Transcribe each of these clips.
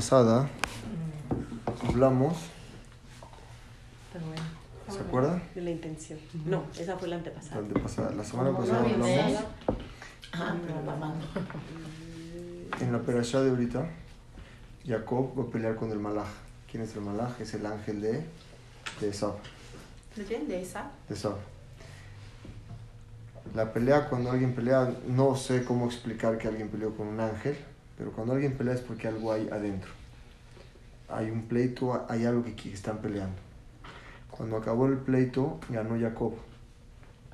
pasada hablamos, bueno. ¿se acuerdan? De la intención. No, esa fue la La, antepasada. antepasada- la semana ¿Cómo pasada hablamos? Ah, pero la mano. en la perashá de ahorita. Jacob va a pelear con el malaj. ¿Quién es el malaj? Es el ángel de, de Esau. ¿De quién? ¿De esa? de Esau. La pelea, cuando alguien pelea, no sé cómo explicar que alguien peleó con un ángel, pero cuando alguien pelea es porque algo hay adentro. Hay un pleito, hay algo que están peleando. Cuando acabó el pleito, ganó Jacob.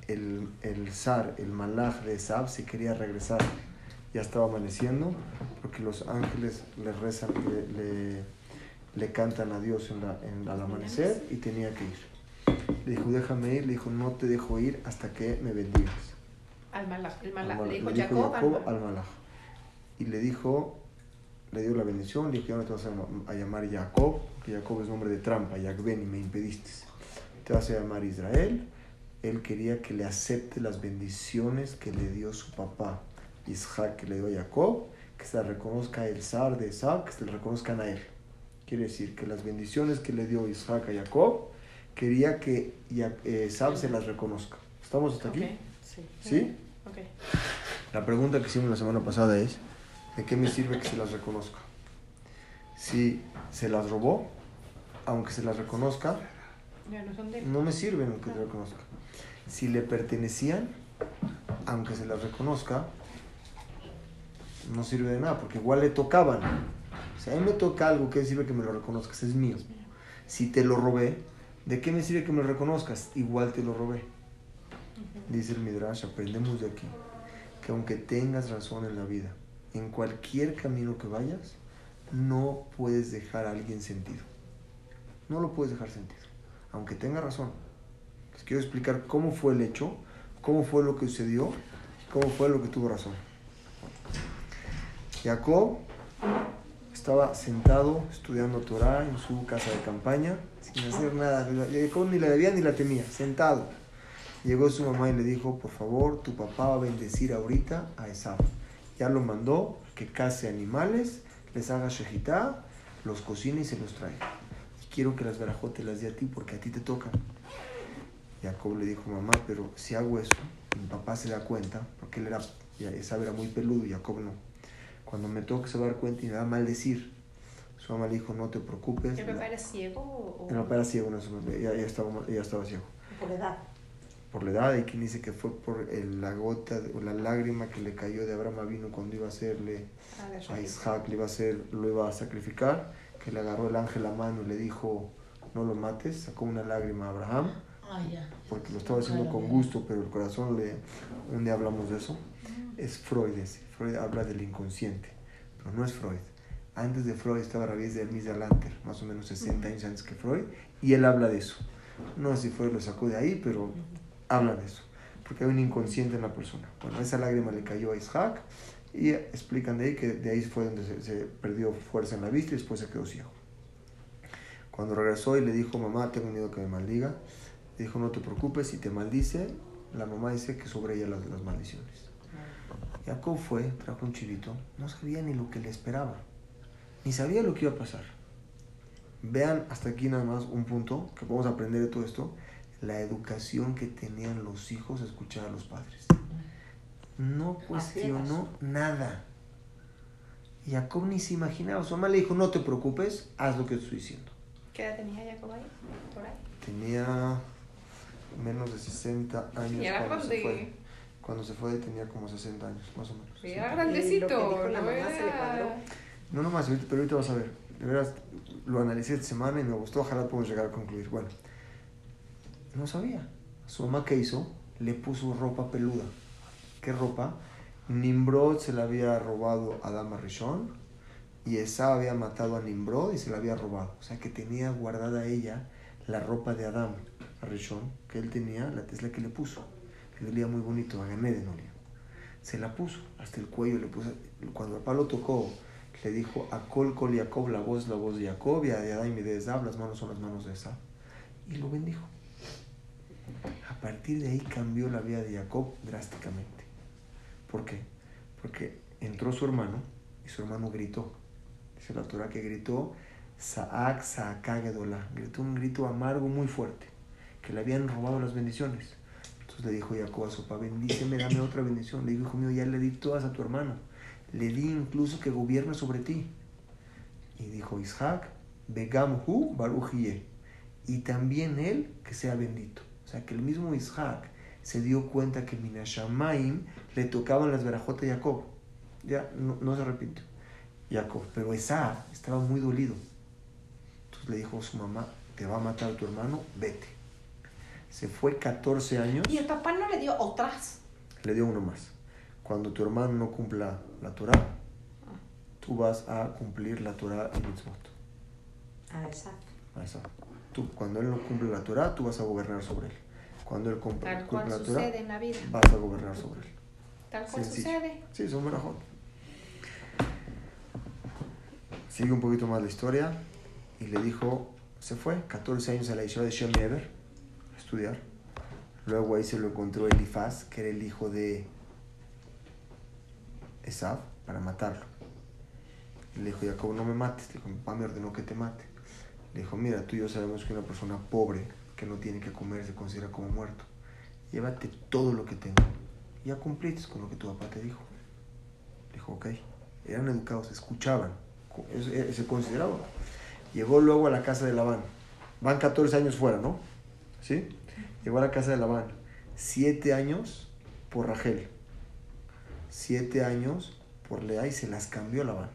El, el zar, el malaj de Esab, se quería regresar. Ya estaba amaneciendo, porque los ángeles le rezan, le, le, le cantan a Dios en la- en- al amanecer y tenía que ir. Le dijo, déjame ir. Le dijo, no te dejo ir hasta que me bendigas. Al malaj. El Al malaj. Le dijo Jacob. Al malaj. Y le dijo, le dio la bendición. Le dijo, ya no te vas a, llam- a llamar Jacob, porque Jacob es nombre de trampa. Yagben y me impediste. Te vas a llamar Israel. Él quería que le acepte las bendiciones que le dio su papá, Isaac, que le dio a Jacob, que se las reconozca el zar de Isaac, que se le reconozcan a él. Quiere decir que las bendiciones que le dio Isaac a Jacob, quería que Ya- eh, se las reconozca. ¿Estamos hasta aquí? Sí. La pregunta que hicimos la semana pasada es, ¿de qué me sirve que se las reconozca? Si se las robó, aunque se las reconozca, no me sirven aunque se las reconozca. Si le pertenecían, aunque se las reconozca, no sirve de nada, porque igual le tocaban. Si a mí me toca algo, ¿qué sirve que me lo reconozcas? Es mío. Si te lo robé, ¿de qué me sirve que me lo reconozcas? Igual te lo robé. Dice el Midrash, aprendemos de aquí, que aunque tengas razón en la vida, en cualquier camino que vayas, no puedes dejar a alguien sentido. No lo puedes dejar sentido, aunque tenga razón. Les quiero explicar cómo fue el hecho, cómo fue lo que sucedió, cómo fue lo que tuvo razón. Jacob estaba sentado estudiando Torah en su casa de campaña, sin hacer nada. Jacob ni la debía ni la temía, sentado. Llegó su mamá y le dijo, por favor, tu papá va a bendecir ahorita a Esab. Ya lo mandó que case animales, les haga shejitá, los cocine y se los trae. Y quiero que las verajotes las dé a ti porque a ti te tocan. Jacob le dijo, mamá, pero si hago eso, mi papá se da cuenta, porque él era, ya Esab era muy peludo y Jacob no. Cuando me toque se va a dar cuenta y me va a maldecir. Su mamá le dijo, no te preocupes. ¿El papá era ciego o...? El papá era ciego, no, ya, ya estaba, ya estaba ciego Por edad. Por la edad. Hay quien dice que fue por el- la gota o la lágrima que le cayó de Abraham vino cuando iba a hacerle A a Isaac, le iba a hacer, lo iba a sacrificar, que le agarró el ángel a mano y le dijo, no lo mates, sacó una lágrima a Abraham, Ah, porque lo estaba haciendo con gusto, pero el corazón le, un día hablamos de eso, es Freud ese. Freud habla del inconsciente, pero no es Freud. Antes de Freud estaba Rabies de Hermes de Alanter, más o menos 60 años antes que Freud, y él habla de eso. No sé si Freud lo sacó de ahí, pero habla de eso, porque hay un inconsciente en la persona. Bueno, esa lágrima le cayó a Isaac y explican de ahí que de ahí fue donde se, perdió fuerza en la vista y después se quedó ciego. Cuando regresó y le dijo, mamá, tengo miedo que me maldiga, le dijo, no te preocupes, si te maldice, la mamá dice que sobre ella las, las maldiciones. Jacob fue, trajo un chivito, no sabía ni lo que le esperaba, ni sabía lo que iba a pasar. Vean hasta aquí nada más un punto que podemos aprender de todo esto, la educación que tenían los hijos a escuchar a los padres. No cuestionó nada. Jacob ni se imaginaba, su mamá le dijo, no te preocupes, haz lo que te estoy diciendo. ¿Qué edad tenía Jacob ahí? Por ahí. Tenía menos de 60 años Y era cuando se fue. Cuando se fue tenía como 60 años, más o menos. Sí, Era Y grandecito. dijo la no mamá se le. No nomás, pero ahorita vas a ver. De veras, lo analicé esta semana y me gustó, ojalá podamos llegar a concluir. Bueno, no sabía. Su mamá, ¿qué hizo? Le puso ropa peluda. ¿Qué ropa? Nimrod se la había robado a Dama Rishon y Esa había matado a Nimrod y se la había robado. O sea que tenía guardada ella la ropa de Adam, Rishon, que él tenía, la es la que le puso. Le olía muy bonito, a Ganeden olía. Se la puso, hasta el cuello le puso. Cuando el palo tocó, le dijo a Col Col Jacob, la voz, la voz de Jacob, y a Adán y de Esab, las manos son las manos de Esab. Y lo bendijo. A partir de ahí cambió la vida de Jacob drásticamente. ¿Por qué? Porque entró su hermano y su hermano gritó. Dice la Torah que gritó Saak Saakagedola. Gritó un grito amargo muy fuerte, que le habían robado las bendiciones. Entonces le dijo Jacob a su papá, bendíceme, dame otra bendición. Le dijo, hijo mío, ya le di todas a tu hermano. Le di incluso que gobierne sobre ti. Y dijo Isaac, Begamhu Baruchie. Y también él que sea bendito. O sea que el mismo Isaac se dio cuenta que Minashamaim le tocaban las verajotas a Jacob. Ya no, no se arrepintió. Jacob. Pero Esa estaba muy dolido. Entonces le dijo a su mamá, te va a matar tu hermano, vete. Se fue 14 años, Y el papá no le dio otras. le dio uno más. Cuando tu hermano no cumpla la Torah, tú vas a cumplir la Torah y mitzvot. Ah, exacto. A esa. Tú, cuando él no cumple la Torah, tú vas a gobernar sobre él. Cuando él cumple, Tal cumple cual la Torah, sucede en la vida. vas a gobernar sobre él. Tal cual Sencillo. sucede. Sí, son verajot. Sigue un poquito más la historia y le dijo, se fue, 14 años a la Yeshiva de Shem Eber a estudiar. Luego ahí se lo encontró Elifaz, que era el hijo de Esav, para matarlo. Y le dijo, Jacob, no me mates. Le dijo, mi papá me ordenó que te mate. Dijo, mira, tú y yo sabemos que una persona pobre que no tiene que comer se considera como muerto. Llévate todo lo que tengo. Ya cumpliste con lo que tu papá te dijo. Dijo, ok. Eran educados, escuchaban. Eh, se consideraba. Llegó luego a la casa de Labán. Van 14 años fuera, ¿no? ¿Sí? Llegó a la casa de Labán. Siete años por Rachel. Siete años por Lea y se las cambió Labán.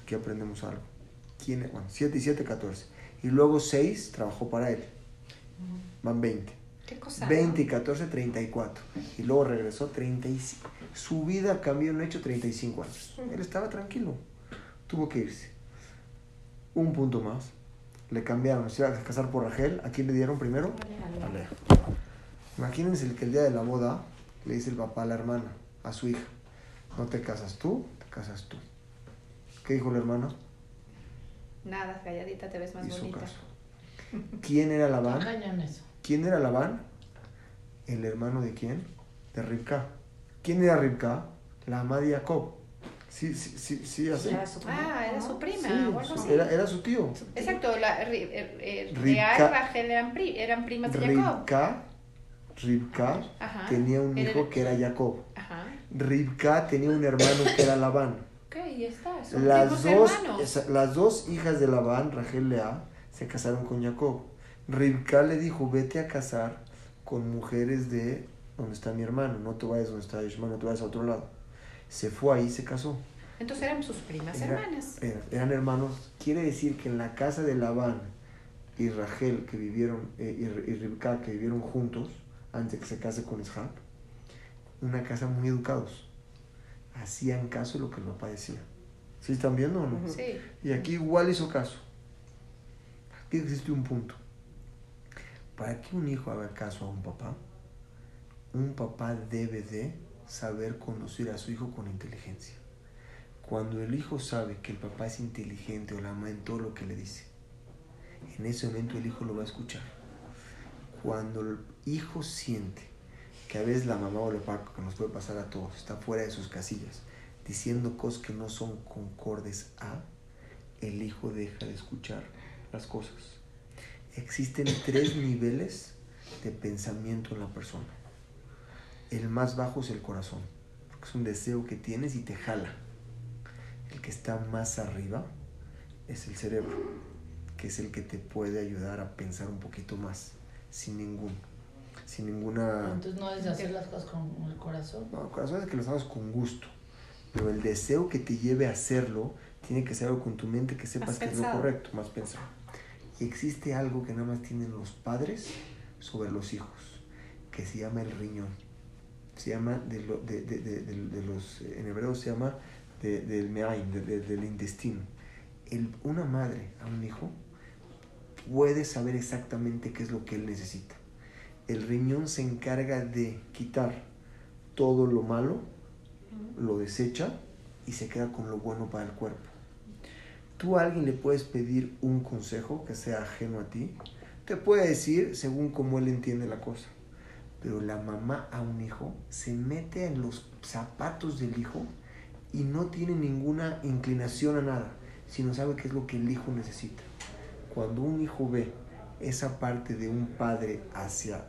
Aquí aprendemos algo. ¿Quién es? Bueno, 7 y 7, 14. Y luego 6 trabajó para él. Van 20. ¿Qué cosa? 20 y 14, 34. Y luego regresó 35. Su vida cambió en hecho 35 años. Él estaba tranquilo. Tuvo que irse. Un punto más. Le cambiaron. Se iba a casar por Rachel. ¿A quién le dieron primero? A Lea. Imagínense el que el día de la boda le dice el papá a la hermana, a su hija, no te casas tú, te casas tú. ¿Qué dijo la hermana? Nada, calladita te ves más Hizo bonita. caso. ¿Quién era Labán? ¿Quién era Labán? ¿El hermano de quién? De Ribka. ¿Quién era Ribka? La ama de Jacob. Sí, sí, sí, sí, así. Era su Ah, era su prima Sí, o algo su- así. era, era su tío. Exacto, la, eh, eh, Ribka- Lea y Rachel eran, pri- eran primas de Jacob. Ribka, Ribka Ajá. tenía un Era- hijo que era Jacob. Ajá. Ribka tenía un hermano que era Labán. Ya está. Son Las dos, esa- las dos hijas de Labán, Rachel Lea, se casaron con Jacob. Ribka le dijo, vete a casar con mujeres de donde está mi hermano, no te vayas donde está Ishmael, no te vayas a otro lado. Se fue ahí y se casó. Entonces eran sus primas Era- hermanas. Eran, eran hermanos. Quiere decir que en la casa de Labán y Rachel, que vivieron, eh, y, y que vivieron juntos, antes de que se case con Isaac, una casa muy educados. Hacían caso de lo que el papá decía. ¿Sí están viendo o no? Sí. Y aquí igual hizo caso. Aquí existe un punto. Para que un hijo haga caso a un papá, un papá debe de saber conducir a su hijo con inteligencia. Cuando el hijo sabe que el papá es inteligente o la ama en todo lo que le dice, en ese momento el hijo lo va a escuchar. Cuando el hijo siente que a veces la mamá o el papá, que nos puede pasar a todos, está fuera de sus casillas, diciendo cosas que no son concordes a, el hijo deja de escuchar las cosas. Existen tres niveles de pensamiento en la persona. El más bajo es el corazón, porque es un deseo que tienes y te jala. El que está más arriba es el cerebro, que es el que te puede ayudar a pensar un poquito más, sin ningún, sin ninguna... Entonces no es hacer las cosas con el corazón. No, el corazón es que lo hagas con gusto. Pero el deseo que te lleve a hacerlo tiene que ser algo con tu mente que sepas que es lo correcto, más pensado. Y existe algo que nada más tienen los padres sobre los hijos, que se llama el riñón. Se llama, de, lo- de, de- de- de- de los, en hebreo se llama de- del meaim, de- de- del intestino. El, una madre a un hijo puede saber exactamente qué es lo que él necesita. El riñón se encarga de quitar todo lo malo, lo desecha y se queda con lo bueno para el cuerpo. Tú a alguien le puedes pedir un consejo que sea ajeno a ti, te puede decir según cómo él entiende la cosa. Pero la mamá a un hijo se mete en los zapatos del hijo y no tiene ninguna inclinación a nada, sino sabe qué es lo que el hijo necesita. Cuando un hijo ve esa parte de un padre hacia,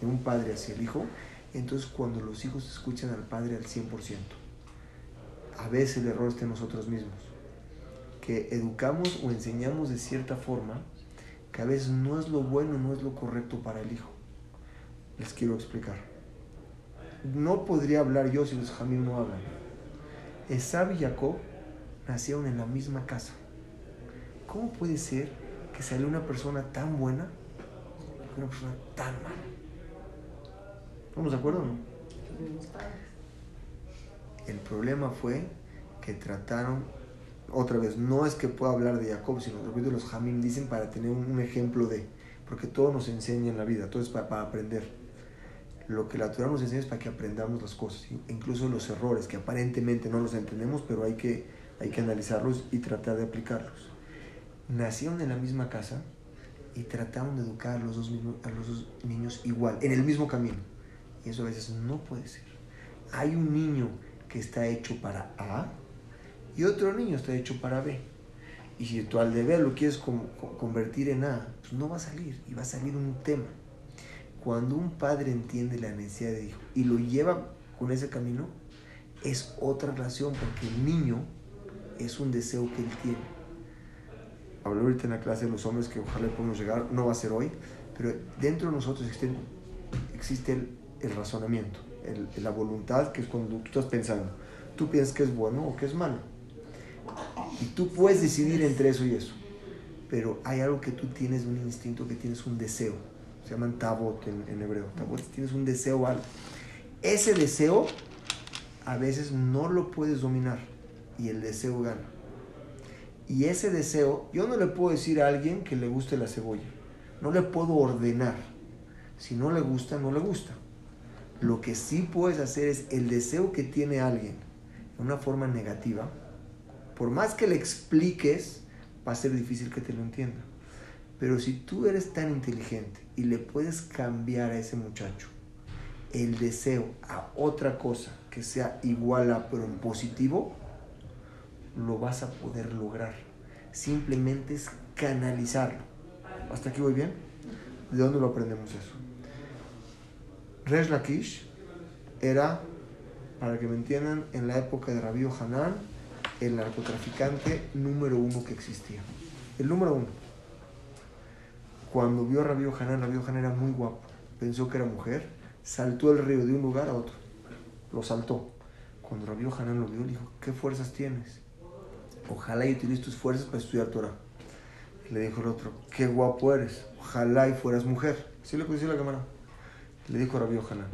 de un padre hacia el hijo, entonces cuando los hijos escuchan al padre al 100%, a veces el error está en nosotros mismos, que educamos o enseñamos de cierta forma que a veces no es lo bueno, no es lo correcto para el hijo. Les quiero explicar. No podría hablar yo si los jamín no hablan. Esab y Jacob nacieron en la misma casa. ¿Cómo puede ser que salió una persona tan buena y una persona tan mala? ¿Estamos de acuerdo o no? El problema fue que trataron, otra vez, no es que pueda hablar de Jacob, sino de los Jamín dicen para tener un ejemplo de, porque todo nos enseña en la vida, todo es para, aprender. Lo que la Torah nos enseña es para que aprendamos las cosas, incluso los errores, que aparentemente no los entendemos, pero hay que, hay que analizarlos y tratar de aplicarlos. Nacieron en la misma casa y trataron de educar a los dos, los dos niños igual, en el mismo camino. Y eso a veces no puede ser. Hay un niño que está hecho para A y otro niño está hecho para B. Y si tú al de B lo quieres convertir en A, pues no va a salir y va a salir un tema. Cuando un padre entiende la necesidad de hijo y lo lleva con ese camino, es otra relación porque el niño es un deseo que él tiene. Hablé ahorita en la clase de los hombres que ojalá podamos llegar, no va a ser hoy, pero dentro de nosotros existe, existe el, el razonamiento la voluntad, que es cuando tú estás pensando. Tú piensas que es bueno o que es malo. Y tú puedes decidir entre eso y eso. Pero hay algo que tú tienes, un instinto, que tienes un deseo. Se llaman tabot en, hebreo. Tabot, tienes un deseo algo. Ese deseo a veces no lo puedes dominar y el deseo gana. Y ese deseo, yo no le puedo decir a alguien que le guste la cebolla. No le puedo ordenar. Si no le gusta, no le gusta. Lo que sí puedes hacer es el deseo que tiene alguien de una forma negativa, por más que le expliques, va a ser difícil que te lo entienda. Pero si tú eres tan inteligente y le puedes cambiar a ese muchacho el deseo a otra cosa que sea igual a pero en positivo, lo vas a poder lograr. Simplemente es canalizarlo. ¿Hasta aquí voy bien? ¿De dónde lo aprendemos eso? Resh Lakish era, para que me entiendan, en la época de Rabí Hanan, el narcotraficante número uno que existía. El número uno. Cuando vio a Rabí Hanan, Rabí Hanan era muy guapo. Pensó que era mujer. Saltó el río de un lugar a otro. Lo saltó. Cuando Rabí Hanan lo vio, le dijo, ¿qué fuerzas tienes? Ojalá y utilices tus fuerzas para estudiar Torah. Le dijo el otro, qué guapo eres. Ojalá y fueras mujer. ¿Sí le decir la cámara? Le dijo Rabbi Ojalá,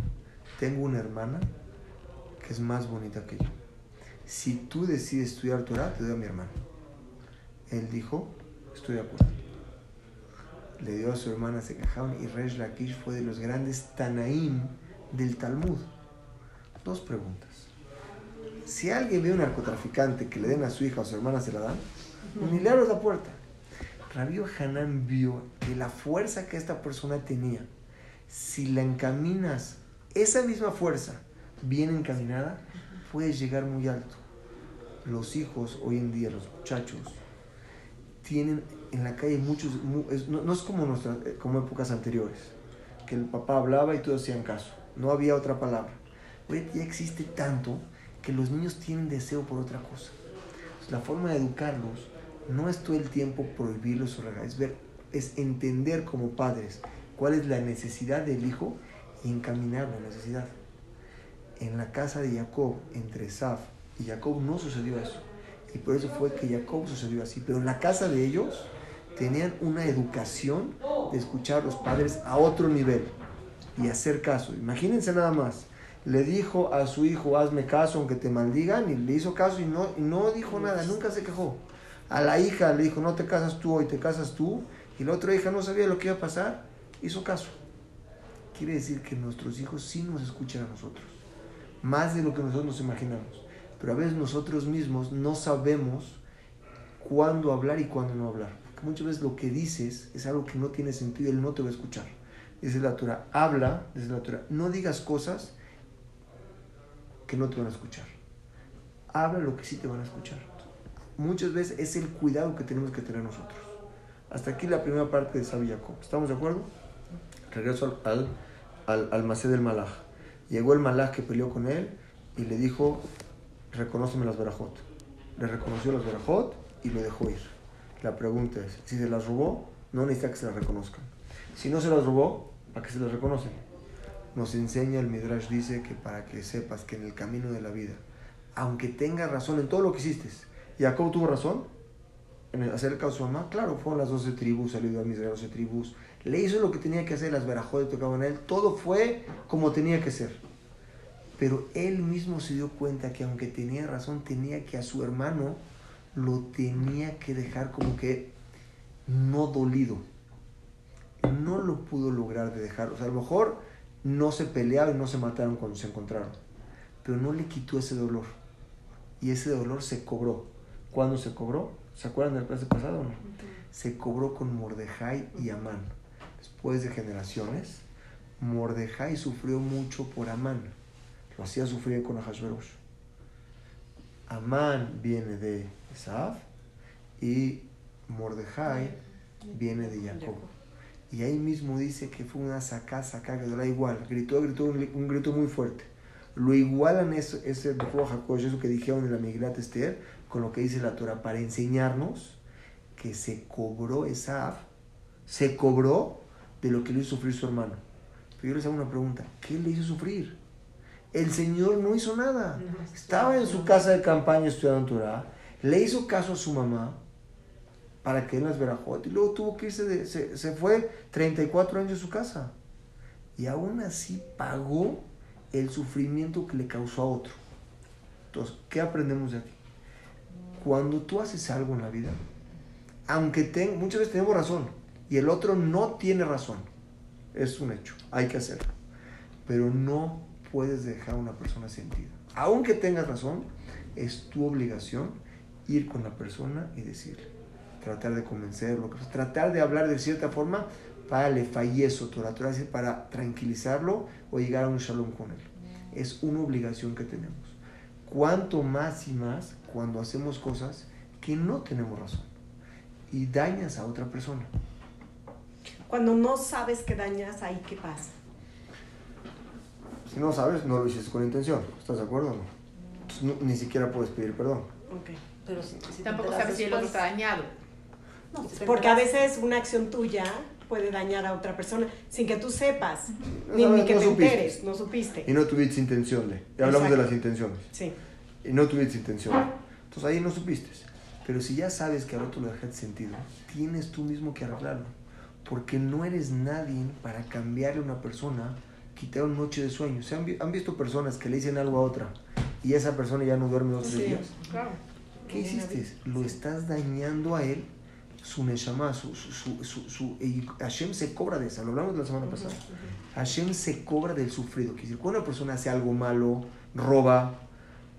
tengo una hermana que es más bonita que yo. Si tú decides estudiar Torah, te doy a mi hermana. Él dijo, estoy de acuerdo. Le dio a su hermana, se cajaron y Resh Lakish fue de los grandes Tanaim del Talmud. Dos preguntas. Si alguien ve un narcotraficante que le den a su hija o a su hermana, se la dan, ni le abres la puerta. Rabbi Hanan vio que la fuerza que esta persona tenía si la encaminas, esa misma fuerza bien encaminada, puedes llegar muy alto. Los hijos hoy en día, los muchachos, tienen en la calle muchos, no, es como, nuestra, eh, como épocas anteriores, que el papá hablaba y todos hacían caso, no había otra palabra. Hoy ya existe tanto que los niños tienen deseo por otra cosa. la forma de educarlos no es todo el tiempo prohibirlos o regalar, es es entender como padres cuál es la necesidad del hijo y encaminar la necesidad. En la casa de Jacob, entre Saf y Jacob, no sucedió eso. Y por eso fue que Jacob sucedió así. Pero en la casa de ellos tenían una educación de escuchar a los padres a otro nivel y hacer caso. Imagínense nada más. Le dijo a su hijo, hazme caso aunque te maldigan, y le hizo caso y no, y no dijo nada, nunca se quejó. A la hija le dijo, no te casas tú hoy, te casas tú. Y la otra hija no sabía lo que iba a pasar hizo caso. Quiere decir que nuestros hijos sí nos escuchan a nosotros, más de lo que nosotros nos imaginamos. Pero a veces nosotros mismos no sabemos cuándo hablar y cuándo no hablar. Porque muchas veces lo que dices es algo que no tiene sentido él no te va a escuchar. Dice la Torah, habla desde la Torah, no digas cosas no te van a escuchar. habla lo que sí te van a escuchar. Muchas veces es el cuidado que tenemos que tener nosotros. Hasta aquí la primera parte de Sabi Jacob. ¿Estamos de acuerdo? Regreso al, al, al, al Masé del Malaj. Llegó el Malaj que peleó con él y le dijo, reconóceme las verajot. Le reconoció las verajot y lo dejó ir. La pregunta es, si se las robó, no necesita que se las reconozcan. Si no se las robó, ¿para qué se las reconocen? Nos enseña el Midrash, dice que para que sepas que en el camino de la vida, aunque tengas razón en todo lo que hiciste, Jacob tuvo razón en hacer el caso de su mamá, claro, fueron las 12 tribus, salió a mis 12 tribus, le hizo lo que tenía que hacer, las verajot tocaban a él, todo fue como tenía que ser. Pero él mismo se dio cuenta que aunque tenía razón, tenía que a su hermano lo tenía que dejar como que no dolido. No lo pudo lograr de dejar. O sea, a lo mejor no se pelearon y no se mataron cuando se encontraron. Pero no le quitó ese dolor. Y ese dolor se cobró. ¿Cuándo se cobró? ¿Se acuerdan del clase pasado o no? Se cobró con Mordejai y Amán. Después de generaciones, Mordejai sufrió mucho por Amán. Lo hacía sufrir con Ahashverosh. Amán viene de Esav y Mordejai viene de Jacob. Y ahí mismo dice que fue una sacá, sacá, que era igual. Gritó, gritó un, un, grito muy fuerte. Lo igualan eso, ese Jacob, eso que dijeron en la Migrat Esther, con lo que dice la Torah, para enseñarnos que se cobró Esav, se cobró de lo que le hizo sufrir su hermano. Pero yo les hago una pregunta, ¿qué le hizo sufrir? El Señor no hizo nada. Estaba en su casa de campaña estudiando Torah, le hizo caso a su mamá para que él las verajot y luego tuvo que irse, de, se, se fue 34 años de su casa. Y aún así pagó el sufrimiento que le causó a otro. Entonces, ¿qué aprendemos de aquí? Cuando tú haces algo en la vida, aunque ten, muchas veces tenemos razón y el otro no tiene razón, es un hecho, hay que hacerlo. Pero no puedes dejar a una persona sentida. Aunque tengas razón, es tu obligación ir con la persona y decirle, tratar de convencerlo, tratar de hablar de cierta forma para le fallezo, Torah, Torah para tranquilizarlo o llegar a un shalom con él. Es una obligación que tenemos. Cuanto más y más cuando hacemos cosas que no tenemos razón y dañas a otra persona. Cuando no sabes que dañas, ahí qué pasa. Si no sabes, no lo hiciste con intención. ¿Estás de acuerdo o no? Ni siquiera puedes pedir perdón. Ok. Pero si, Tampoco sabes si el otro está dañado. No, Porque a veces una acción tuya puede dañar a otra persona sin que tú sepas, No ni, sabes, ni que no te supiste. enteres, no supiste. Y no tuviste intención de. Ya hablamos de Exacto. las intenciones. Sí. y no tuviste intención. Entonces ahí no supiste. Pero si ya sabes que al otro lo dejaste sentido, tienes tú mismo que arreglarlo. Porque no eres nadie para cambiarle a una persona, quitar una noche de sueño. ¿Se han, vi- han visto personas que le dicen algo a otra y esa persona ya no duerme dos o Sí. días? Claro. ¿Qué hiciste? Lo estás dañando a él, su neshama, su, su, su, su, su- y Hashem se cobra de eso. Lo hablamos la semana pasada. Hashem se cobra del sufrido. Quiere decir, cuando una persona hace algo malo, roba,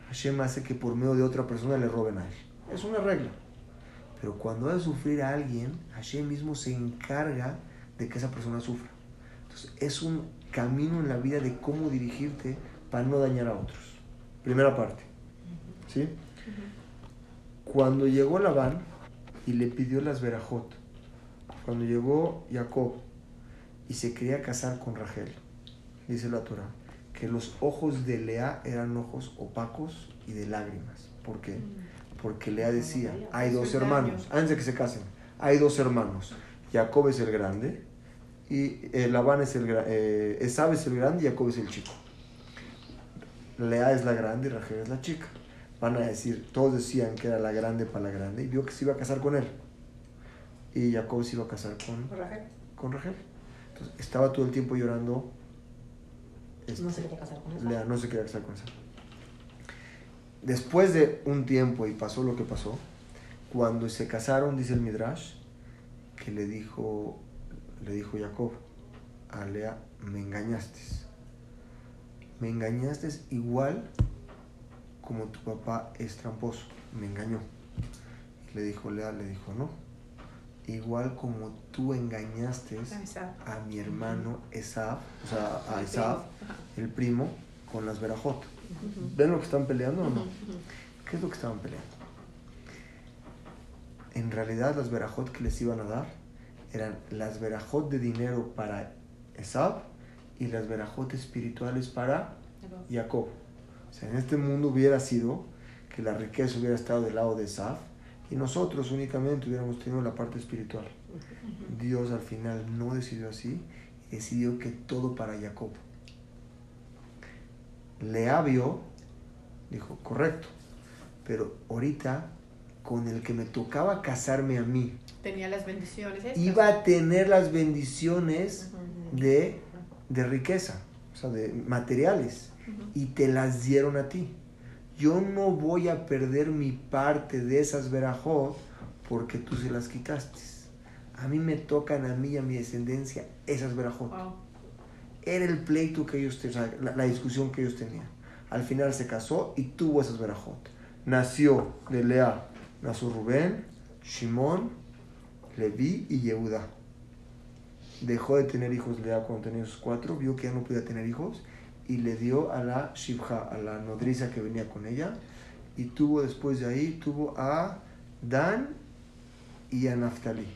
Hashem hace que por medio de otra persona le roben a él. Es una regla. Pero cuando hay sufrir a alguien, Hashem mismo se encarga de que esa persona sufra. Entonces, es un camino en la vida de cómo dirigirte para no dañar a otros. Primera parte. ¿Sí? Cuando llegó Labán y le pidió las verajot, cuando llegó Jacob y se quería casar con Rachel, dice la Torah, que los ojos de Lea eran ojos opacos y de lágrimas. ¿Por qué? Porque Lea decía, hay dos hermanos, antes de que se casen, hay dos hermanos. Jacob es el grande y eh, Labán es el eh, Esab es el grande y Jacob es el chico. Lea es la grande y Rachel es la chica. Van a decir, todos decían que era la grande para la grande y vio que se iba a casar con él. Y Jacob se iba a casar con, con Rachel. Entonces estaba todo el tiempo llorando. este, No se quería casar con. Lea no se quería casar con esa. Después de un tiempo y pasó lo que pasó, cuando se casaron, dice el Midrash, que le dijo, le dijo Jacob a Lea, me engañaste. Me engañaste igual como tu papá es tramposo. Me engañó. Le dijo Lea, le dijo, no. Igual como tú engañaste a mi hermano Esab, o sea, a Esab, el primo, con las verajot. ¿Ven lo que están peleando o no? ¿Qué es lo que estaban peleando? En realidad las verajot que les iban a dar eran las verajot de dinero para Esab y las verajot espirituales para Jacob. O sea, en este mundo hubiera sido que la riqueza hubiera estado del lado de Esab y nosotros únicamente hubiéramos tenido la parte espiritual. Dios al final no decidió así, decidió que todo para Jacob. Lea vio, dijo, correcto, pero ahorita con el que me tocaba casarme a mí, Tenía las bendiciones. estas. iba a tener las bendiciones de, de riqueza, o sea, de materiales, Y te las dieron a ti. Yo no voy a perder mi parte de esas verajot porque tú se las quitaste. A mí me tocan a mí y a mi descendencia esas verajot. Wow. Era el pleito que ellos tenían, la, la discusión que ellos tenían. Al final se casó y tuvo esas verajot. Nació de Lea, nació Rubén, Shimón, Leví y Yehuda. Dejó de tener hijos Lea cuando tenía sus cuatro, vio que ya no podía tener hijos y le dio a la Shibha, a la nodriza que venía con ella. Y tuvo después de ahí, tuvo a Dan y a Naftali.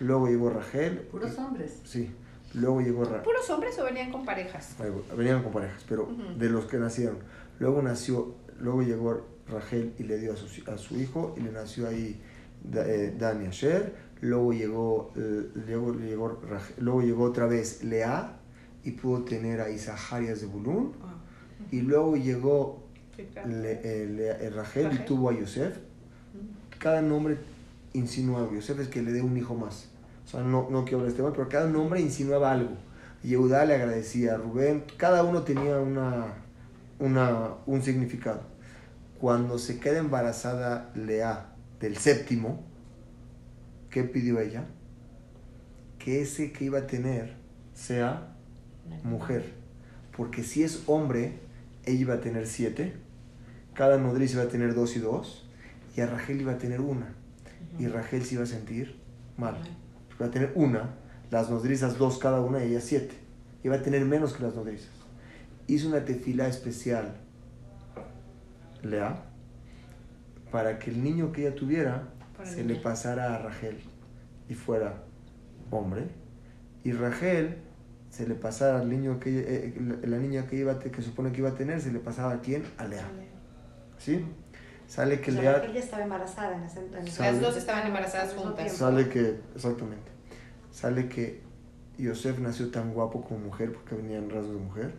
Luego llegó Rachel. Puros hombres. Sí. Luego llegó Ra- ¿Puros hombres o venían con parejas? Venían con parejas, pero Ujú. de los que nacieron. Luego nació, luego llegó Rachel y le dio a su, a su hijo y le nació ahí eh, Dan y Asher. Luego llegó, eh, luego, llegó Rach- luego llegó otra vez Lea y pudo tener a Isaharias de Bulún. Y luego llegó. Le- eh, Rachel y tuvo a Yosef. Cada nombre insinuaba, Yosef es que le dé un hijo más. O sea, no, no quiero hablar de este tema, pero cada nombre insinuaba algo. Yehudá le agradecía a Rubén, cada uno tenía una, una, un significado. Cuando se queda embarazada Lea del séptimo, ¿qué pidió ella? Que ese que iba a tener sea mujer. Porque si es hombre, ella iba a tener siete, cada nodriza iba a tener dos y dos, y a Rachel iba a tener una. Y Rachel se iba a sentir mal. Iba a tener una, las nodrizas dos cada una, y ella siete. Iba a tener menos que las nodrizas. Hizo una tefila especial, Lea, para que el niño que ella tuviera se el le pasara a Rachel y fuera hombre. Y Rachel se le pasara al niño que ella- eh, la, niña que iba que supone que iba a tener, se le pasaba a quién? A Lea. ¿Sí? Sale que O sea, Lea ya estaba embarazada en ese en ese- Las dos estaban embarazadas juntas. Sale que, exactamente, sale que Yosef nació tan guapo como mujer porque venían rasgos de mujer.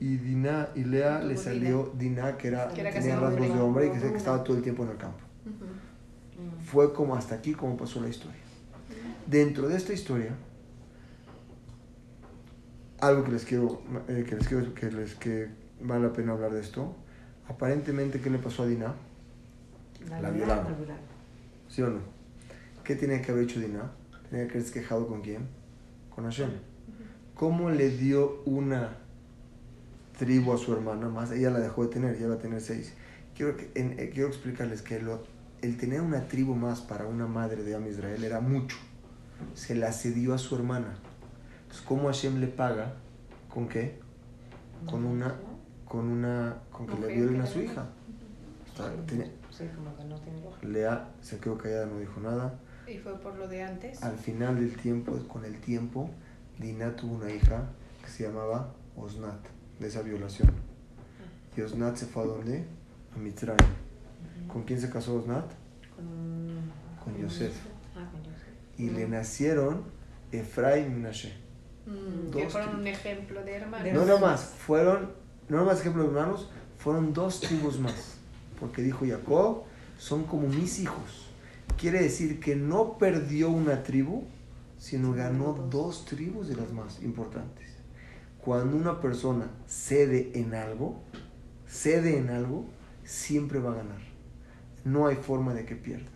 Y Dina y Lea le salió Dina que era, Que era tenía rasgos hombre. de hombre y que, que estaba todo el tiempo en el campo. Ujú. Mm. Fue como hasta aquí como pasó la historia. Dentro de esta historia, algo que les quiero, eh, que les quiero, que les que vale la pena hablar de esto. Aparentemente, ¿qué le pasó a Dina? La la violaron. ¿Sí o no? ¿Qué tenía que haber hecho Dinah? Tenía que haberse quejado con quién? Con Hashem. ¿Cómo le dio una tribu a su hermana más? Ella la dejó de tener, ya va a tener seis. Quiero, que, en- eh, quiero explicarles que lo- el tener una tribu más para una madre de Am Israel era mucho. Se la cedió a su hermana. Entonces, ¿cómo Hashem le paga? ¿Con qué? Con una, con una, con que le violen a su hija. O sea, tenía- Sí, como que no tiene. Lea se quedó callada, no dijo nada. Y fue por lo de antes. Al final del tiempo, con el tiempo, Dinah tuvo una hija que se llamaba Osnat, de esa violación. Y Osnat se fue a dónde? A Mitzrayim. ¿Con quién se casó Osnat? Con, Con Yosef. Ah, con Yosef. Y le nacieron Efraín y Menashe. Mm, que fueron un ejemplo de hermanos. No nada más, fueron, no nada más ejemplo de hermanos, fueron dos tribus más. Porque dijo Jacob, son como mis hijos. Quiere decir que no perdió una tribu, sino ganó dos tribus de las más importantes. Cuando una persona cede en algo, cede en algo, siempre va a ganar. No hay forma de que pierda.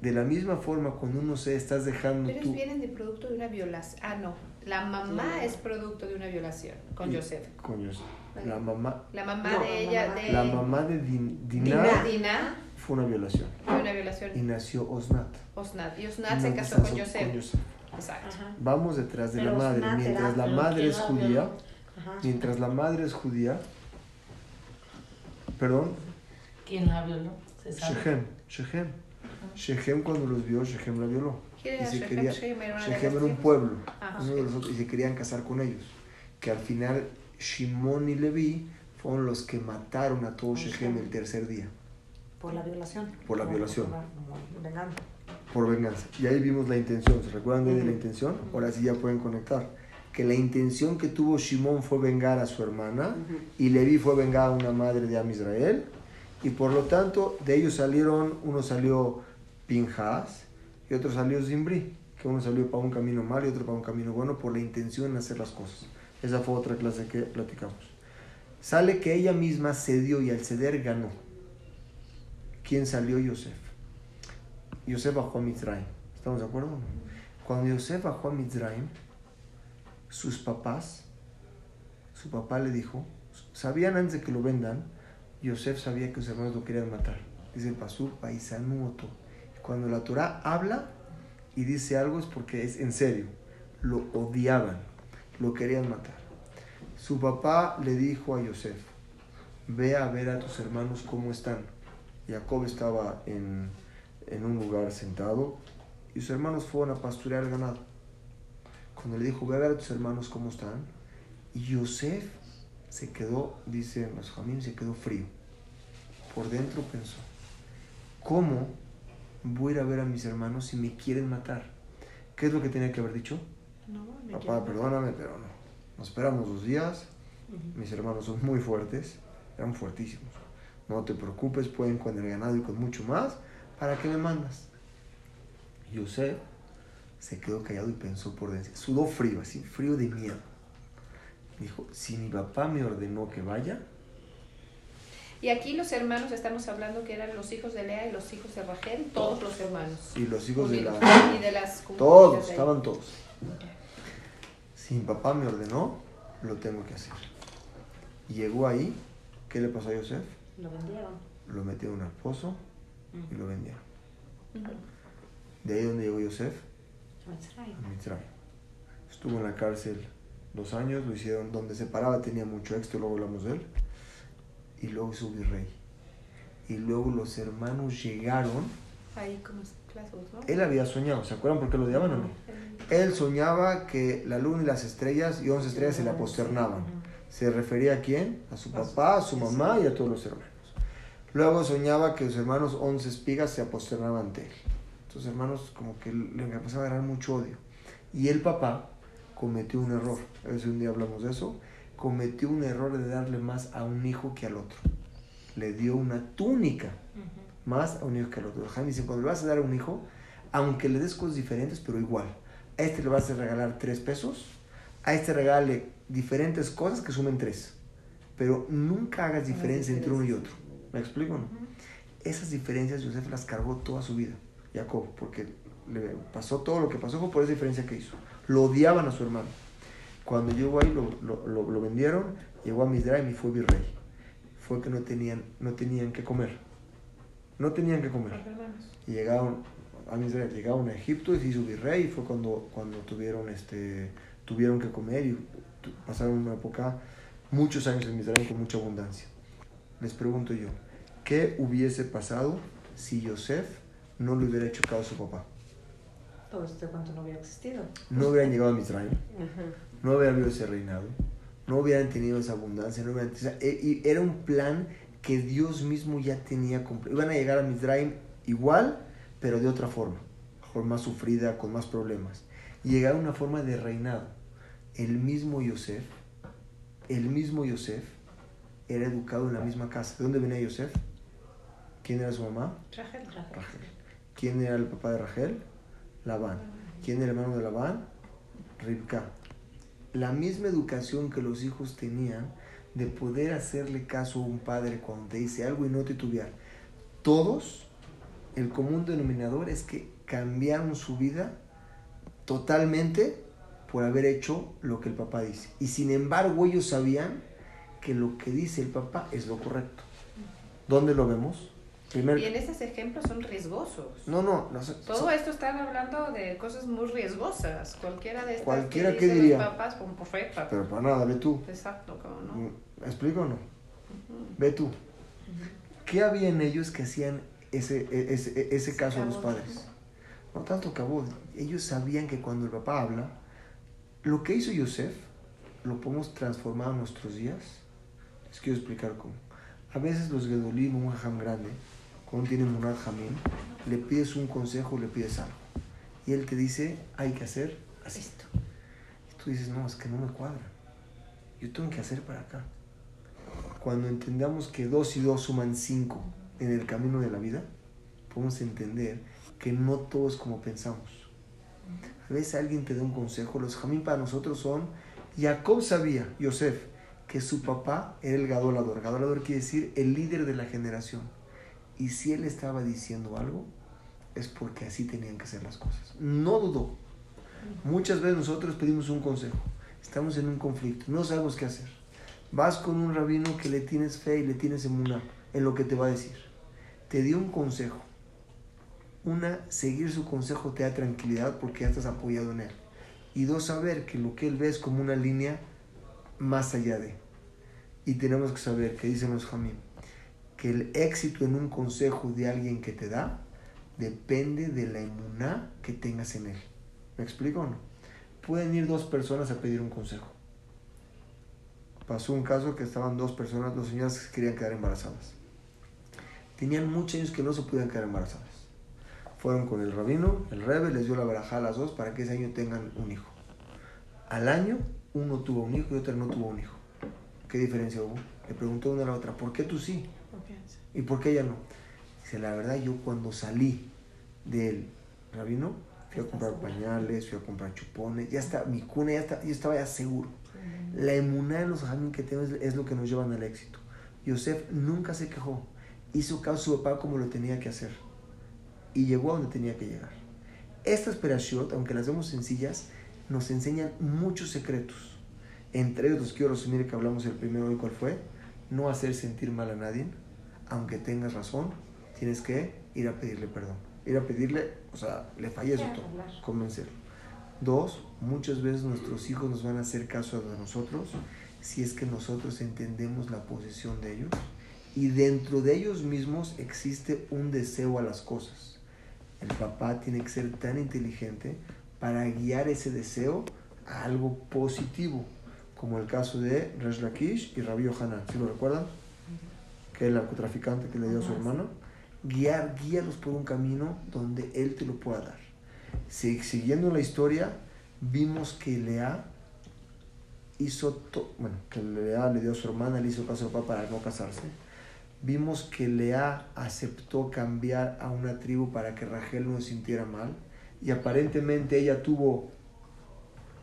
De la misma forma, cuando uno se estás dejando Pero tú... ellos vienen de producto de una violación. Ah, no. La mamá Sí. es producto de una violación con Y- Joseph. con Yosef. La mamá, La mamá No, de la ella, mamá. de la mamá de Din- Dina, Dinah Dina, fue una violación. fue una violación. y nació Osnat. Osnat. Y Osnat se casó se con Joseph. Exacto. Ajá. Vamos detrás de Pero la madre. Osnat Mientras era- la madre ¿quién es judía, mientras la madre es judía, perdón, ¿Quién la violó? ¿Se sabe? Shechem, Shechem. Shechem cuando los vio, Shechem la violó. ¿Quién Y era se Shechem? quería- Shechem un pueblo, Ah, uno de los otros, y se querían casar con ellos. Que al final Shimón y Leví fueron los que mataron a todo Shechem el tercer día, Por la violación. Por la violación. Por venganza. por venganza. Y ahí vimos la intención, ¿se recuerdan de la intención? Ahora sí ya pueden conectar. Que la intención que tuvo Shimón fue vengar a su hermana y Leví fue vengar a una madre de Am Israel. Y por lo tanto, de ellos salieron, uno salió Pinjas y otro salió Zimbri, que uno salió para un camino malo y otro para un camino bueno por la intención de hacer las cosas. Esa fue otra clase que platicamos. Sale que ella misma cedió y al ceder ganó. ¿Quién salió? Yosef. Yosef bajó a Mitzrayim. ¿Estamos de acuerdo? Cuando Yosef bajó a Mitzrayim, sus papás, su papá le dijo, sabían antes de que lo vendan, Yosef sabía que sus hermanos lo querían matar. Dice el Pasur. Cuando la Torah habla y dice algo es porque es en serio. Lo odiaban, lo querían matar. Su papá le dijo a Yosef, ve a ver a tus hermanos cómo están. Jacob estaba en, en un lugar sentado y sus hermanos fueron a pasturear el ganado. Cuando le dijo, ve a ver a tus hermanos cómo están, y Yosef se quedó, dicen los jamín, se quedó frío. Por dentro pensó, ¿cómo voy a ir a ver a mis hermanos si me quieren matar? ¿Qué es lo que tenía que haber dicho? No, me Papá, perdóname, pero no. Nos esperamos dos días. Ujú. Mis hermanos son muy fuertes, eran fuertísimos. No te preocupes, pueden con el ganado y con mucho más. ¿Para qué me mandas? Yosef se quedó callado y pensó por dentro. Sudó frío, así, frío de miedo. Dijo, si mi papá me ordenó que vaya, Y aquí los hermanos estamos hablando que eran los hijos de Lea y los hijos de Rachel, todos los hermanos. y los hijos de la... Y de las Todos, de estaban todos. Si mi papá me ordenó, lo tengo que hacer. Llegó ahí, ¿qué le pasó a Yosef? Lo vendieron. Lo metieron al pozo y lo vendieron. De ahí donde llegó Yosef, a Mitzrayim. Estuvo en la cárcel dos años, lo hicieron donde se paraba, tenía mucho éxito, luego hablamos de él. Y luego hizo virrey. Y luego los hermanos llegaron. Ahí como esclavos, ¿no? Él había soñado, ¿se acuerdan por qué lo odiaban o no? Él soñaba que la luna y las estrellas y once estrellas se le posternaban. ¿Se refería a quién? A su papá, a su mamá y a todos los hermanos. Luego soñaba que los hermanos once espigas se aposternaban ante él. Sus hermanos como que le empezaba a agarrar mucho odio. Y el papá cometió un error. A ver si un día hablamos de eso. Cometió un error de darle más a un hijo que al otro. Le dio una túnica más a un hijo que al otro. Jaime dice, cuando le vas a dar a un hijo, aunque le des cosas diferentes, pero igual. A este le vas a regalar tres pesos, a este regale diferentes cosas que sumen tres. Pero nunca hagas diferencia entre uno y otro. ¿Me explico? Esas diferencias Joseph las cargó toda su vida, Jacob, porque le pasó todo lo que pasó fue por esa diferencia que hizo. Lo odiaban a su hermano. Cuando llegó ahí, lo, lo, lo, lo vendieron, llegó a Misraim y fue virrey. Fue que no tenían, no tenían que comer. No tenían que comer hermanos. y llegaron a Israel, llegaron a Egipto y se hizo virrey y fue cuando, cuando tuvieron, este, tuvieron que comer y pasaron una época, muchos años en Israel con mucha abundancia. Les pregunto yo, ¿qué hubiese pasado si Yosef no le hubiera hecho caso a su papá? Todo este cuento no hubiera existido. No hubieran llegado a Misraim, Ajá. No hubiera habido ese reinado, no hubieran tenido esa abundancia, no hubieran, o sea, e- era un plan que Dios mismo ya tenía completo. Iban a llegar a Misraim igual, pero de otra forma, con más sufrida, con más problemas. Y llegar a una forma de reinado. El mismo Yosef, el mismo Yosef, era educado en la misma casa. ¿De dónde venía Yosef? ¿Quién era su mamá? Rachel. Rachel. ¿Quién era el papá de Rachel? Labán. ¿Quién era el hermano de Labán? Ribka. La misma educación que los hijos tenían de poder hacerle caso a un padre cuando dice algo y no titubear. Todos, el común denominador es que cambiaron su vida totalmente por haber hecho lo que el papá dice. Y sin embargo ellos sabían que lo que dice el papá es lo correcto. ¿Dónde lo vemos? Primer... Y en esos ejemplos son riesgosos. No, no, no. Todo esto están hablando de cosas muy riesgosas. Cualquiera de estas Cualquiera, que ¿qué dicen diría? los papás, como profeta. Pero para nada, ve tú. Exacto, no. ¿Me explico o no? Ve tú. ¿Qué había en ellos que hacían ese, e- ese, e- ese caso a los Cabot. padres? No tanto cabot. Ellos sabían que cuando el papá habla, lo que hizo Yosef, lo podemos transformar en nuestros días. Les quiero explicar cómo. A veces los Gedolim, un jajam grande, cuando tienen un jamín, le pides un consejo, le pides algo. Y él te dice, hay que hacer así. Esto. Y tú dices, no, es que no me cuadra. Yo tengo que hacer para acá. Cuando entendamos que dos y dos suman cinco en el camino de la vida, podemos entender que no todo es como pensamos. A veces alguien te da un consejo. Los jamín para nosotros son, Jacob sabía, Yosef, que su papá era el gadolador. Gadolador quiere decir el líder de la generación. Y si él estaba diciendo algo, es porque así tenían que ser las cosas. No dudó. Muchas veces nosotros pedimos un consejo. Estamos en un conflicto, no sabemos qué hacer. Vas con un rabino que le tienes fe y le tienes emuná en lo que te va a decir. Te dio un consejo. Una, seguir su consejo te da tranquilidad porque ya estás apoyado en él. Y dos, saber que lo que él ve es como una línea más allá de. Y tenemos que saber, que dicen los jamín, que el éxito en un consejo de alguien que te da depende de la emuná que tengas en él. ¿Me explico o no? Pueden ir dos personas a pedir un consejo. Pasó un caso que estaban dos personas, dos señoras que querían quedar embarazadas. Tenían muchos años que no se podían quedar embarazadas. Fueron con el rabino, el rebe les dio la baraja a las dos para que ese año tengan un hijo. Al año, uno tuvo un hijo y otro no tuvo un hijo. ¿Qué diferencia hubo? Le preguntó una a la otra, ¿por qué tú sí? ¿Y por qué ella no? Dice, la verdad, yo cuando salí del rabino, fui a comprar pañales, fui a comprar chupones, ya está, mi cuna ya está, yo estaba ya seguro. La emuná en los jamín que tenemos es lo que nos llevan al éxito. Yosef nunca se quejó, hizo caso a su papá como lo tenía que hacer y llegó a donde tenía que llegar. Estas perashot, aunque las vemos sencillas, nos enseñan muchos secretos. Entre ellos los quiero resumir que hablamos el primero hoy, ¿cuál fue? No hacer sentir mal a nadie, aunque tengas razón, tienes que ir a pedirle perdón. Ir a pedirle, o sea, le Ya, todo, convencerlo. Dos, muchas veces nuestros hijos nos van a hacer caso de nosotros si es que nosotros entendemos la posición de ellos y dentro de ellos mismos existe un deseo a las cosas. El papá tiene que ser tan inteligente para guiar ese deseo a algo positivo, como el caso de Resh Lakish y Rabbi Yohanan, ¿sí lo recuerdan? Que el narcotraficante que le dio a su hermano. Guiar, guíalos por un camino donde él te lo pueda dar. Si- siguiendo la historia, vimos que Lea hizo, to- bueno, que Lea le dio a su hermana, le hizo caso al papá para no casarse. Vimos que Lea aceptó cambiar a una tribu para que Rachel no se sintiera mal. Y aparentemente ella tuvo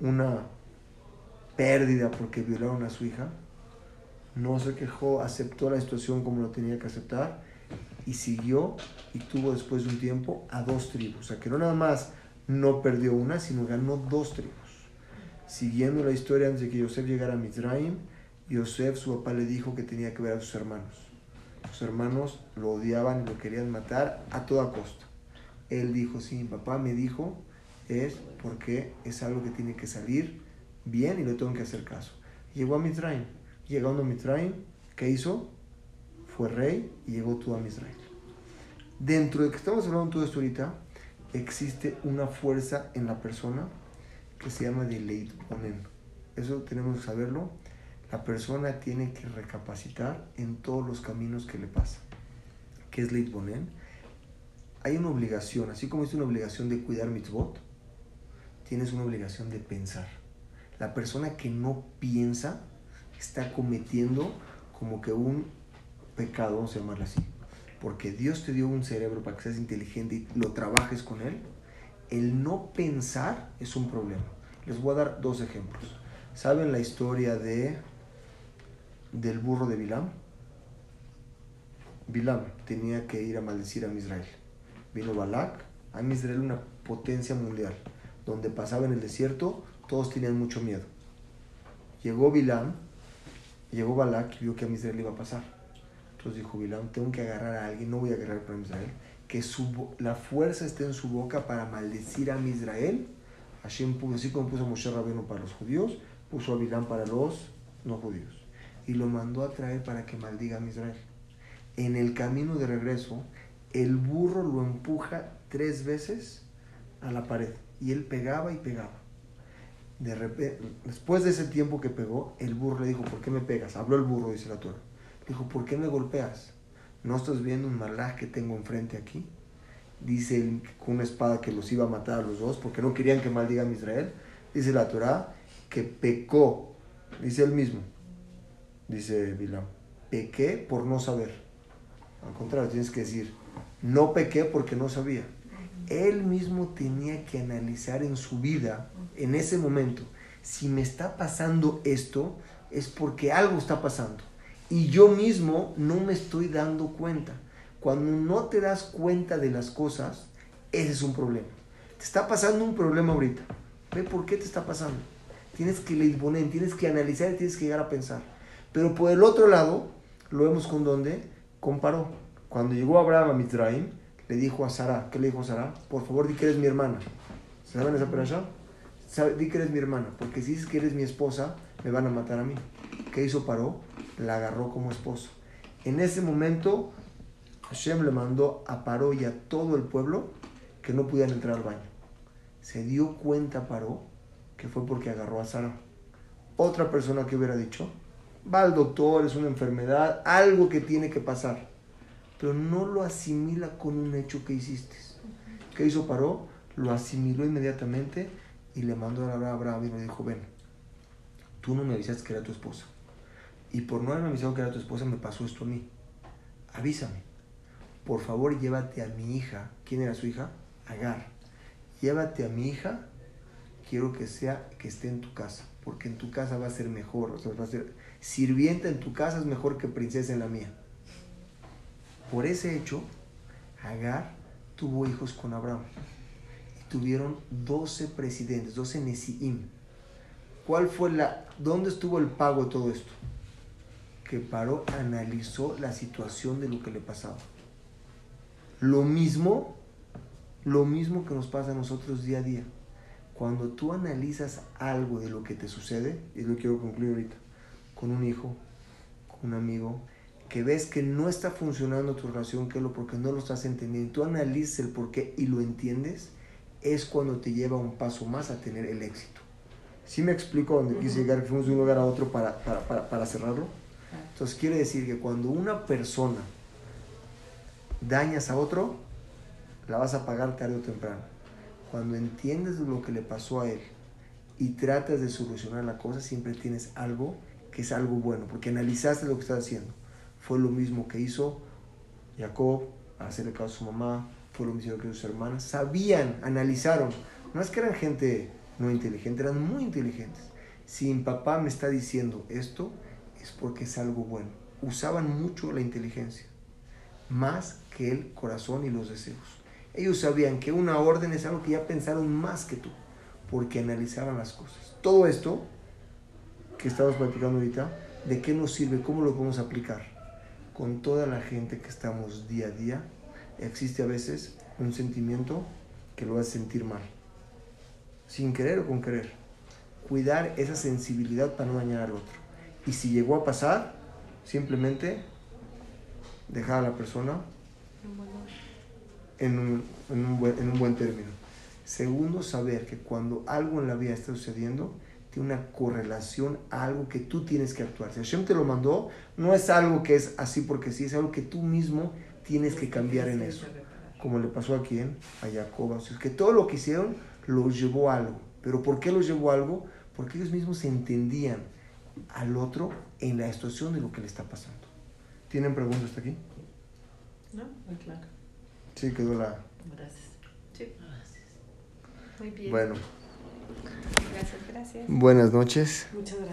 una pérdida porque violaron a su hija. No se quejó, aceptó la situación como lo tenía que aceptar y siguió y tuvo después de un tiempo a dos tribus. O sea que no nada más no perdió una, sino ganó dos tribus. Siguiendo la historia antes de que Yosef llegara a Mizraim, Yosef, su papá, le dijo que tenía que ver a sus hermanos. Sus hermanos lo odiaban y lo querían matar a toda costa. Él dijo, sí, mi papá me dijo, es porque es algo que tiene que salir bien y le tengo que hacer caso. Llegó a Mizraim. Llegando a Mizraim, ¿qué hizo? Fue rey y llegó todo a Mizraim. Dentro de que estamos hablando todo esto ahorita, existe una fuerza en la persona que se llama de Leit Bonen. Eso tenemos que saberlo. La persona tiene que recapacitar en todos los caminos que le pasa. ¿Qué es Leit Bonen? Hay una obligación, así como es una obligación de cuidar mitzvot, tienes una obligación de pensar. La persona que no piensa está cometiendo como que un pecado, vamos a llamarlo así. Porque Dios te dio un cerebro para que seas inteligente y lo trabajes con él. El no pensar es un problema. Les voy a dar dos ejemplos. ¿Saben la historia de del burro de Bilam? Bilam tenía que ir a maldecir a Israel. Vino Balak, a Israel una potencia mundial, donde pasaba en el desierto, todos tenían mucho miedo. Llegó Bilam, llegó Balak y vio que a Israel iba a pasar. Entonces dijo Bilam, tengo que agarrar a alguien, no voy a agarrar para Israel, que su, la fuerza esté en su boca para maldecir a Israel. Hashem así como puso a Moshe Rabbeinu para los judíos, puso a Bilam para los no judíos. Y lo mandó a traer para que maldiga a Israel. En el camino de regreso, el burro lo empuja tres veces a la pared y él pegaba y pegaba. Después de ese tiempo que pegó, el burro le dijo, ¿por qué me pegas? Habló el burro, dice la Torah. Dijo, ¿por qué me golpeas? ¿No estás viendo un malaj que tengo enfrente aquí? Dice él con una espada que los iba a matar a los dos porque no querían que maldigan a Israel. Dice la Torah que pecó, dice él mismo, dice Bilam, pequé por no saber. Al contrario, tienes que decir, no pequé porque no sabía. Él mismo tenía que analizar en su vida, en ese momento, si me está pasando esto, es porque algo está pasando. Y yo mismo no me estoy dando cuenta. Cuando no te das cuenta de las cosas, ese es un problema. Te está pasando un problema ahorita. Ve por qué te está pasando. Tienes que poner, tienes que analizar y tienes que llegar a pensar. Pero por el otro lado, lo vemos con donde comparó. Cuando llegó Abraham a Mitraim, le dijo a Sara, ¿qué le dijo a Sara? Por favor, di que eres mi hermana. ¿Saben esa perasha? Di que eres mi hermana, porque si dices que eres mi esposa, me van a matar a mí. ¿Qué hizo Paró? La agarró como esposo. En ese momento, Hashem le mandó a Paró y a todo el pueblo que no pudieran entrar al baño. Se dio cuenta Paró que fue porque agarró a Sara. Otra persona que hubiera dicho, va al doctor, es una enfermedad, algo que tiene que pasar. Pero no lo asimila con un hecho que hiciste. ¿Qué hizo Paró? Lo asimiló inmediatamente y le mandó a Abraham y le dijo, ven, tú no me avisaste que era tu esposa. Y por no haberme avisado que era tu esposa me pasó esto a mí. Avísame. Por favor, llévate a mi hija. ¿Quién era su hija? Agar. Llévate a mi hija. Quiero que sea que esté en tu casa, porque en tu casa va a ser mejor, o va a ser sirvienta en tu casa es mejor que princesa en la mía. Por ese hecho, Agar tuvo hijos con Abraham y tuvieron 12 presidentes, 12 Nesiim. ¿Cuál fue la, dónde estuvo el pago de todo esto? Que Paró analizó la situación de lo que le pasaba. Lo mismo, lo mismo que nos pasa a nosotros día a día. Cuando tú analizas algo de lo que te sucede, y lo quiero concluir ahorita, con un hijo, con un amigo, que ves que no está funcionando tu relación, que lo porque no lo estás entendiendo, tú analizas el por qué y lo entiendes, es cuando te lleva un paso más a tener el éxito. ¿Sí me explico dónde quise llegar? Fuimos de un lugar a otro para, para, para, para cerrarlo. Entonces quiere decir que cuando una persona dañas a otro, la vas a pagar tarde o temprano. Cuando entiendes lo que le pasó a él y tratas de solucionar la cosa, siempre tienes algo que es algo bueno, porque analizaste lo que estás haciendo. Fue lo mismo que hizo Jacob, hacerle caso a su mamá, fue lo mismo que sus hermanas. Sabían, analizaron. No es que eran gente no inteligente, eran muy inteligentes. Si mi papá me está diciendo esto, es porque es algo bueno. Usaban mucho la inteligencia, más que el corazón y los deseos. Ellos sabían que una orden es algo que ya pensaron más que tú, porque analizaban las cosas. Todo esto que estamos platicando ahorita, ¿de qué nos sirve? ¿Cómo lo podemos aplicar? Con toda la gente que estamos día a día, existe a veces un sentimiento que lo hace sentir mal, sin querer o con querer. Cuidar esa sensibilidad para no dañar al otro. Y si llegó a pasar, simplemente dejar a la persona en un, en un, buen, en un buen término. Segundo, saber que cuando algo en la vida está sucediendo, tiene una correlación a algo que tú tienes que actuar. Si Hashem te lo mandó, no es algo que es así porque sí, es algo que tú mismo tienes que cambiar en eso. Como le pasó a quién? A Jacob. O sea, que todo lo que hicieron los llevó a algo. ¿Pero por qué los llevó a algo? Porque ellos mismos se entendían al otro en la situación de lo que le está pasando. ¿Tienen preguntas hasta aquí? No, muy claro. Sí, quedó la... Gracias. Sí. Gracias. Muy bien. Bueno, Gracias, gracias. buenas noches. Muchas gracias.